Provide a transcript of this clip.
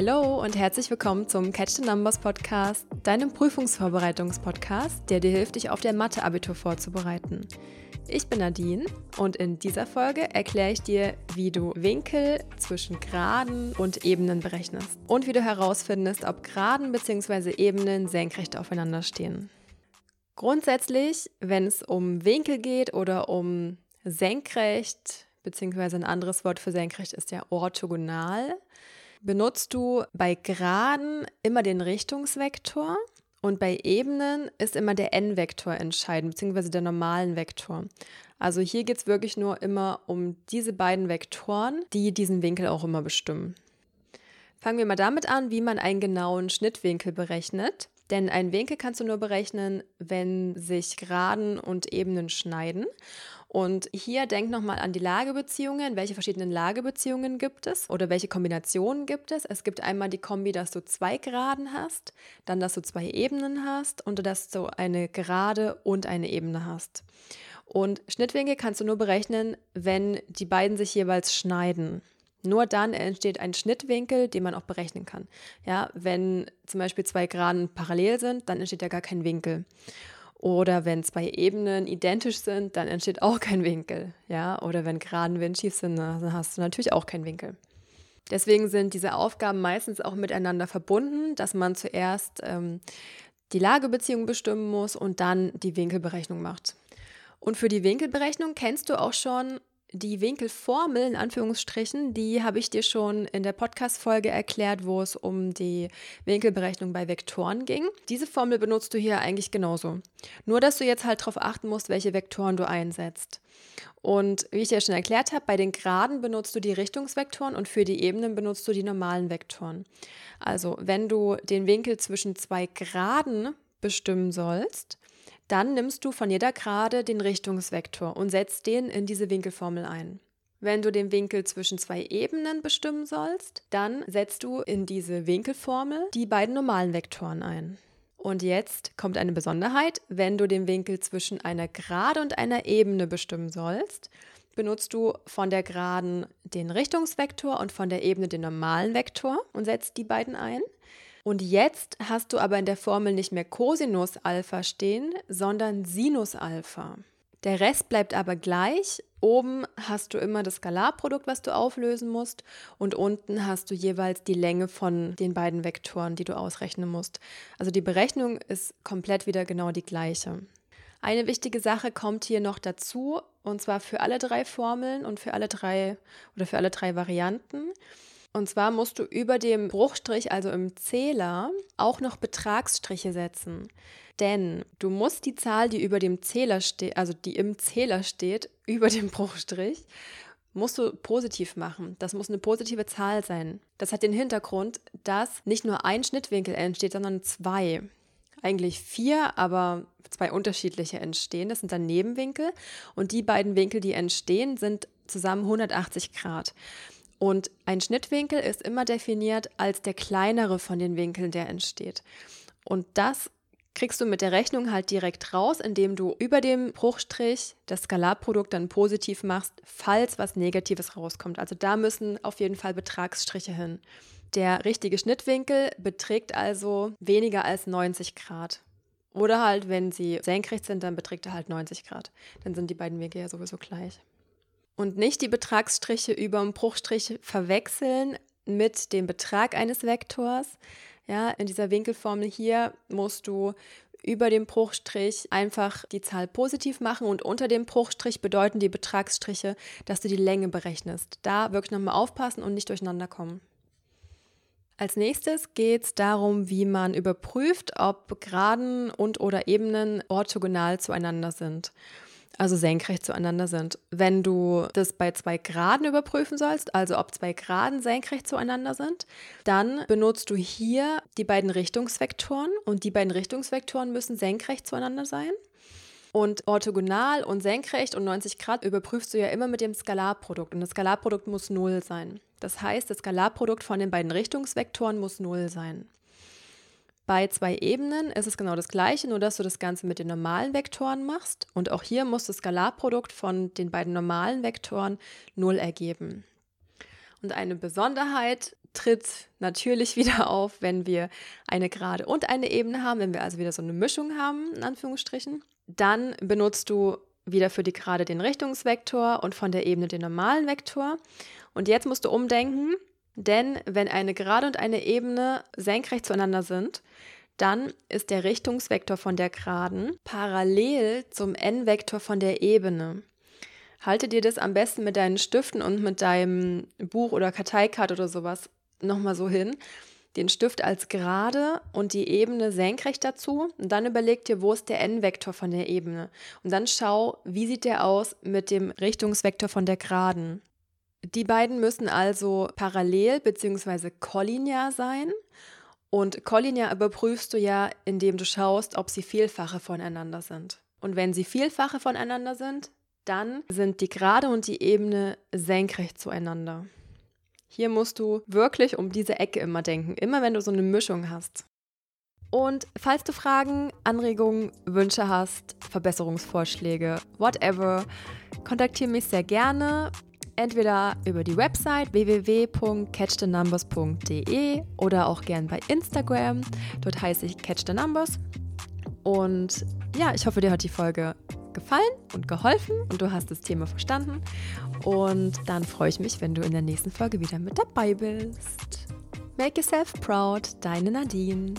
Hallo und herzlich willkommen zum Catch the Numbers Podcast, deinem Prüfungsvorbereitungspodcast, der dir hilft, dich auf der Mathe-Abitur vorzubereiten. Ich bin Nadine und in dieser Folge erkläre ich dir, wie du Winkel zwischen Geraden und Ebenen berechnest und wie du herausfindest, ob Geraden bzw. Ebenen senkrecht aufeinander stehen. Grundsätzlich, wenn es um Winkel geht oder um senkrecht, beziehungsweise ein anderes Wort für senkrecht ist ja orthogonal, benutzt du bei Geraden immer den Richtungsvektor und bei Ebenen ist immer der n-Vektor entscheidend, beziehungsweise der normalen Vektor. Also hier geht es wirklich nur immer um diese beiden Vektoren, die diesen Winkel auch immer bestimmen. Fangen wir mal damit an, wie man einen genauen Schnittwinkel berechnet. Denn einen Winkel kannst du nur berechnen, wenn sich Geraden und Ebenen schneiden. Und hier denk nochmal an die Lagebeziehungen. Welche verschiedenen Lagebeziehungen gibt es oder welche Kombinationen gibt es? Es gibt einmal die Kombi, dass du zwei Geraden hast, dann, dass du zwei Ebenen hast und dass du eine Gerade und eine Ebene hast. Und Schnittwinkel kannst du nur berechnen, wenn die beiden sich jeweils schneiden. Nur dann entsteht ein Schnittwinkel, den man auch berechnen kann. Ja, wenn zum Beispiel zwei Geraden parallel sind, dann entsteht ja gar kein Winkel. Oder wenn zwei Ebenen identisch sind, dann entsteht auch kein Winkel. Ja? Oder wenn Geraden windschief sind, dann hast du natürlich auch keinen Winkel. Deswegen sind diese Aufgaben meistens auch miteinander verbunden, dass man zuerst ähm, die Lagebeziehung bestimmen muss und dann die Winkelberechnung macht. Und für die Winkelberechnung kennst du auch schon die Winkelformel in Anführungsstrichen, die habe ich dir schon in der Podcast-Folge erklärt, wo es um die Winkelberechnung bei Vektoren ging. Diese Formel benutzt du hier eigentlich genauso. Nur, dass du jetzt halt darauf achten musst, welche Vektoren du einsetzt. Und wie ich dir schon erklärt habe, bei den Geraden benutzt du die Richtungsvektoren und für die Ebenen benutzt du die normalen Vektoren. Also, wenn du den Winkel zwischen zwei Geraden bestimmen sollst, dann nimmst du von jeder Gerade den Richtungsvektor und setzt den in diese Winkelformel ein. Wenn du den Winkel zwischen zwei Ebenen bestimmen sollst, dann setzt du in diese Winkelformel die beiden normalen Vektoren ein. Und jetzt kommt eine Besonderheit. Wenn du den Winkel zwischen einer Gerade und einer Ebene bestimmen sollst, benutzt du von der Geraden den Richtungsvektor und von der Ebene den normalen Vektor und setzt die beiden ein. Und jetzt hast du aber in der Formel nicht mehr Cosinus Alpha stehen, sondern Sinus Alpha. Der Rest bleibt aber gleich. Oben hast du immer das Skalarprodukt, was du auflösen musst, und unten hast du jeweils die Länge von den beiden Vektoren, die du ausrechnen musst. Also die Berechnung ist komplett wieder genau die gleiche. Eine wichtige Sache kommt hier noch dazu, und zwar für alle drei Formeln und für alle drei oder für alle drei Varianten. Und zwar musst du über dem Bruchstrich, also im Zähler, auch noch Betragsstriche setzen. Denn du musst die Zahl, die über dem Zähler steht, also die im Zähler steht, über dem Bruchstrich, musst du positiv machen. Das muss eine positive Zahl sein. Das hat den Hintergrund, dass nicht nur ein Schnittwinkel entsteht, sondern zwei. Eigentlich vier, aber zwei unterschiedliche entstehen. Das sind dann Nebenwinkel. Und die beiden Winkel, die entstehen, sind zusammen 180 Grad. Und ein Schnittwinkel ist immer definiert als der kleinere von den Winkeln, der entsteht. Und das kriegst du mit der Rechnung halt direkt raus, indem du über dem Bruchstrich das Skalarprodukt dann positiv machst, falls was Negatives rauskommt. Also da müssen auf jeden Fall Betragsstriche hin. Der richtige Schnittwinkel beträgt also weniger als 90 Grad. Oder halt, wenn sie senkrecht sind, dann beträgt er halt 90 Grad. Dann sind die beiden Winkel ja sowieso gleich und nicht die Betragsstriche über dem Bruchstrich verwechseln mit dem Betrag eines Vektors. Ja, in dieser Winkelformel hier musst du über dem Bruchstrich einfach die Zahl positiv machen und unter dem Bruchstrich bedeuten die Betragsstriche, dass du die Länge berechnest. Da wirklich nochmal aufpassen und nicht durcheinander kommen. Als nächstes geht es darum, wie man überprüft, ob Geraden und oder Ebenen orthogonal zueinander sind also senkrecht zueinander sind. Wenn du das bei zwei Graden überprüfen sollst, also ob zwei Graden senkrecht zueinander sind, dann benutzt du hier die beiden Richtungsvektoren und die beiden Richtungsvektoren müssen senkrecht zueinander sein. Und orthogonal und senkrecht und 90 Grad überprüfst du ja immer mit dem Skalarprodukt und das Skalarprodukt muss 0 sein. Das heißt, das Skalarprodukt von den beiden Richtungsvektoren muss 0 sein. Bei zwei Ebenen ist es genau das gleiche, nur dass du das Ganze mit den normalen Vektoren machst. Und auch hier muss das Skalarprodukt von den beiden normalen Vektoren 0 ergeben. Und eine Besonderheit tritt natürlich wieder auf, wenn wir eine Gerade und eine Ebene haben, wenn wir also wieder so eine Mischung haben, in Anführungsstrichen. Dann benutzt du wieder für die Gerade den Richtungsvektor und von der Ebene den normalen Vektor. Und jetzt musst du umdenken, denn wenn eine Gerade und eine Ebene senkrecht zueinander sind, dann ist der Richtungsvektor von der Geraden parallel zum n-Vektor von der Ebene. Halte dir das am besten mit deinen Stiften und mit deinem Buch oder Karteikarte oder sowas nochmal so hin. Den Stift als gerade und die Ebene senkrecht dazu. Und dann überleg dir, wo ist der n-Vektor von der Ebene. Und dann schau, wie sieht der aus mit dem Richtungsvektor von der Geraden. Die beiden müssen also parallel bzw. kollinear sein. Und kollinear überprüfst du ja, indem du schaust, ob sie Vielfache voneinander sind. Und wenn sie Vielfache voneinander sind, dann sind die Gerade und die Ebene senkrecht zueinander. Hier musst du wirklich um diese Ecke immer denken, immer wenn du so eine Mischung hast. Und falls du Fragen, Anregungen, Wünsche hast, Verbesserungsvorschläge, whatever, kontaktiere mich sehr gerne. Entweder über die Website www.catchthenumbers.de oder auch gern bei Instagram. Dort heiße ich Catch the Numbers. Und ja, ich hoffe, dir hat die Folge gefallen und geholfen und du hast das Thema verstanden. Und dann freue ich mich, wenn du in der nächsten Folge wieder mit dabei bist. Make yourself proud, deine Nadine.